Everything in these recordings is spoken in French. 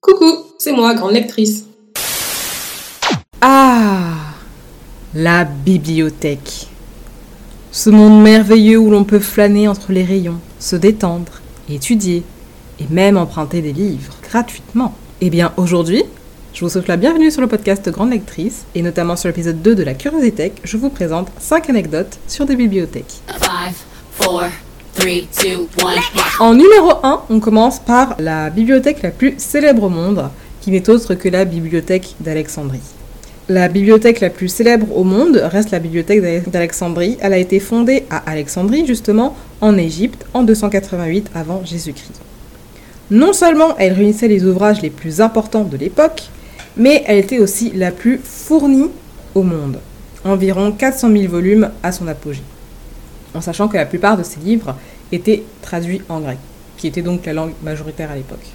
Coucou, c'est moi, grande lectrice. Ah La bibliothèque. Ce monde merveilleux où l'on peut flâner entre les rayons, se détendre, étudier et même emprunter des livres gratuitement. Eh bien aujourd'hui, je vous souhaite la bienvenue sur le podcast Grande Lectrice et notamment sur l'épisode 2 de la Curiosité, je vous présente 5 anecdotes sur des bibliothèques. En numéro 1, on commence par la bibliothèque la plus célèbre au monde, qui n'est autre que la bibliothèque d'Alexandrie. La bibliothèque la plus célèbre au monde reste la bibliothèque d'Alexandrie. Elle a été fondée à Alexandrie, justement, en Égypte, en 288 avant Jésus-Christ. Non seulement elle réunissait les ouvrages les plus importants de l'époque, mais elle était aussi la plus fournie au monde. Environ 400 000 volumes à son apogée en sachant que la plupart de ces livres étaient traduits en grec, qui était donc la langue majoritaire à l'époque.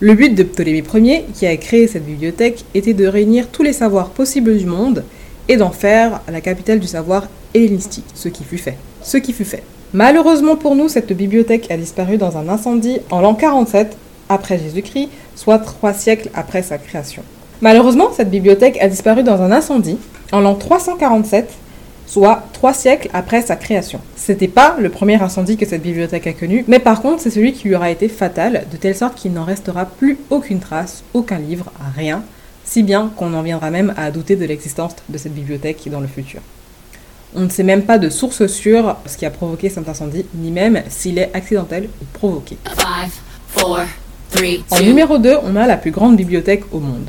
Le but de Ptolémée Ier, qui a créé cette bibliothèque, était de réunir tous les savoirs possibles du monde et d'en faire la capitale du savoir hellénistique, ce qui fut fait. Ce qui fut fait. Malheureusement pour nous, cette bibliothèque a disparu dans un incendie en l'an 47 après Jésus-Christ, soit trois siècles après sa création. Malheureusement, cette bibliothèque a disparu dans un incendie en l'an 347 soit trois siècles après sa création. C'était pas le premier incendie que cette bibliothèque a connu, mais par contre c'est celui qui lui aura été fatal, de telle sorte qu'il n'en restera plus aucune trace, aucun livre, rien, si bien qu'on en viendra même à douter de l'existence de cette bibliothèque dans le futur. On ne sait même pas de source sûre ce qui a provoqué cet incendie, ni même s'il est accidentel ou provoqué. en numéro 2, on a la plus grande bibliothèque au monde.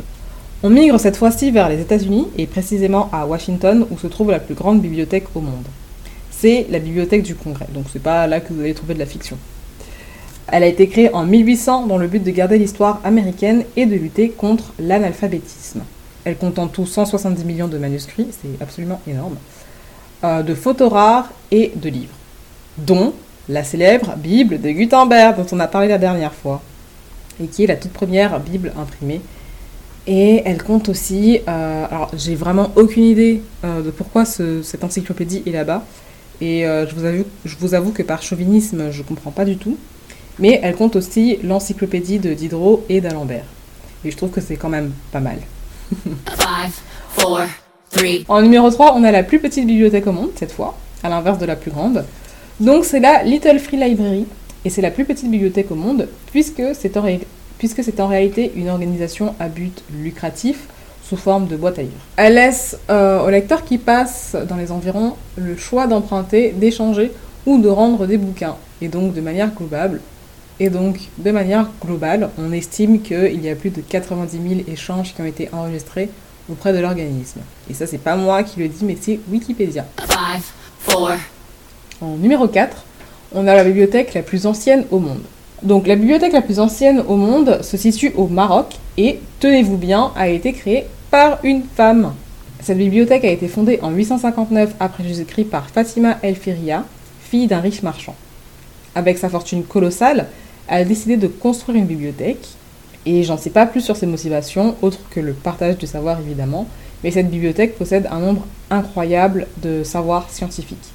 On migre cette fois-ci vers les États-Unis et précisément à Washington où se trouve la plus grande bibliothèque au monde. C'est la bibliothèque du Congrès, donc c'est pas là que vous allez trouver de la fiction. Elle a été créée en 1800 dans le but de garder l'histoire américaine et de lutter contre l'analphabétisme. Elle compte en tout 170 millions de manuscrits, c'est absolument énorme, euh, de photos rares et de livres, dont la célèbre Bible de Gutenberg dont on a parlé la dernière fois, et qui est la toute première Bible imprimée et elle compte aussi, euh, alors j'ai vraiment aucune idée euh, de pourquoi cette encyclopédie est là-bas. Et euh, je, vous avoue, je vous avoue que par chauvinisme, je comprends pas du tout. Mais elle compte aussi l'encyclopédie de Diderot et d'Alembert. Et je trouve que c'est quand même pas mal. En numéro 3, on a la plus petite bibliothèque au monde, cette fois, à l'inverse de la plus grande. Donc c'est la Little Free Library. Et c'est la plus petite bibliothèque au monde, puisque c'est puisque c'est en réalité une organisation à but lucratif sous forme de boîte à livres. Elle laisse euh, au lecteur qui passe dans les environs le choix d'emprunter, d'échanger ou de rendre des bouquins. Et donc de manière globale, et donc de manière globale, on estime qu'il y a plus de 90 000 échanges qui ont été enregistrés auprès de l'organisme. Et ça, c'est pas moi qui le dis, mais c'est Wikipédia. En numéro 4, on a la bibliothèque la plus ancienne au monde. Donc la bibliothèque la plus ancienne au monde se situe au Maroc et, tenez-vous bien, a été créée par une femme. Cette bibliothèque a été fondée en 859 après Jésus-Christ par Fatima El Firia, fille d'un riche marchand. Avec sa fortune colossale, elle a décidé de construire une bibliothèque et j'en sais pas plus sur ses motivations, autre que le partage du savoir évidemment, mais cette bibliothèque possède un nombre incroyable de savoirs scientifiques.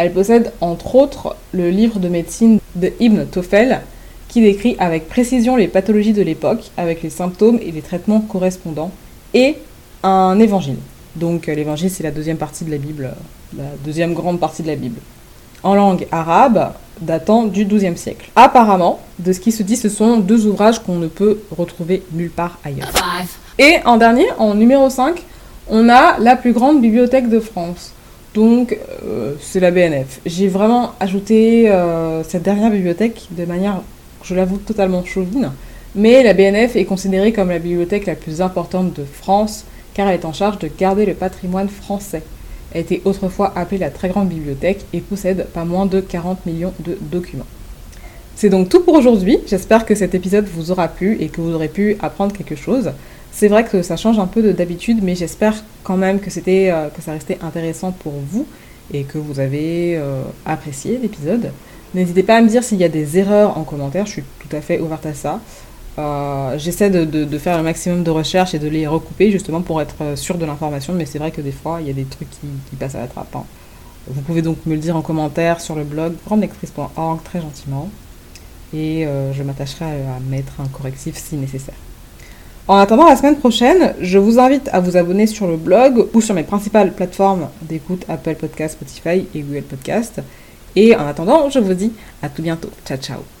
Elle possède entre autres le livre de médecine de Ibn Tofel, qui décrit avec précision les pathologies de l'époque, avec les symptômes et les traitements correspondants, et un évangile. Donc euh, l'évangile, c'est la deuxième partie de la Bible, la deuxième grande partie de la Bible, en langue arabe, datant du XIIe siècle. Apparemment, de ce qui se dit, ce sont deux ouvrages qu'on ne peut retrouver nulle part ailleurs. Et en dernier, en numéro 5, on a la plus grande bibliothèque de France. Donc, euh, c'est la BNF. J'ai vraiment ajouté euh, cette dernière bibliothèque de manière, je l'avoue, totalement chauvine. Mais la BNF est considérée comme la bibliothèque la plus importante de France, car elle est en charge de garder le patrimoine français. Elle était autrefois appelée la très grande bibliothèque et possède pas moins de 40 millions de documents. C'est donc tout pour aujourd'hui. J'espère que cet épisode vous aura plu et que vous aurez pu apprendre quelque chose. C'est vrai que ça change un peu d'habitude, mais j'espère quand même que, euh, que ça restait intéressant pour vous et que vous avez euh, apprécié l'épisode. N'hésitez pas à me dire s'il y a des erreurs en commentaire, je suis tout à fait ouverte à ça. Euh, j'essaie de, faire le maximum de recherches et de les recouper justement pour être sûr de l'information, mais c'est vrai que des fois il y a des trucs qui, passent à la trappe. Hein. Vous pouvez donc me le dire en commentaire sur le blog grandelectrice.org très gentiment. et je m'attacherai à mettre un correctif si nécessaire. En attendant la semaine prochaine, je vous invite à vous abonner sur le blog ou sur mes principales plateformes d'écoute Apple Podcast, Spotify et Google Podcast. Et en attendant, je vous dis à tout bientôt. Ciao ciao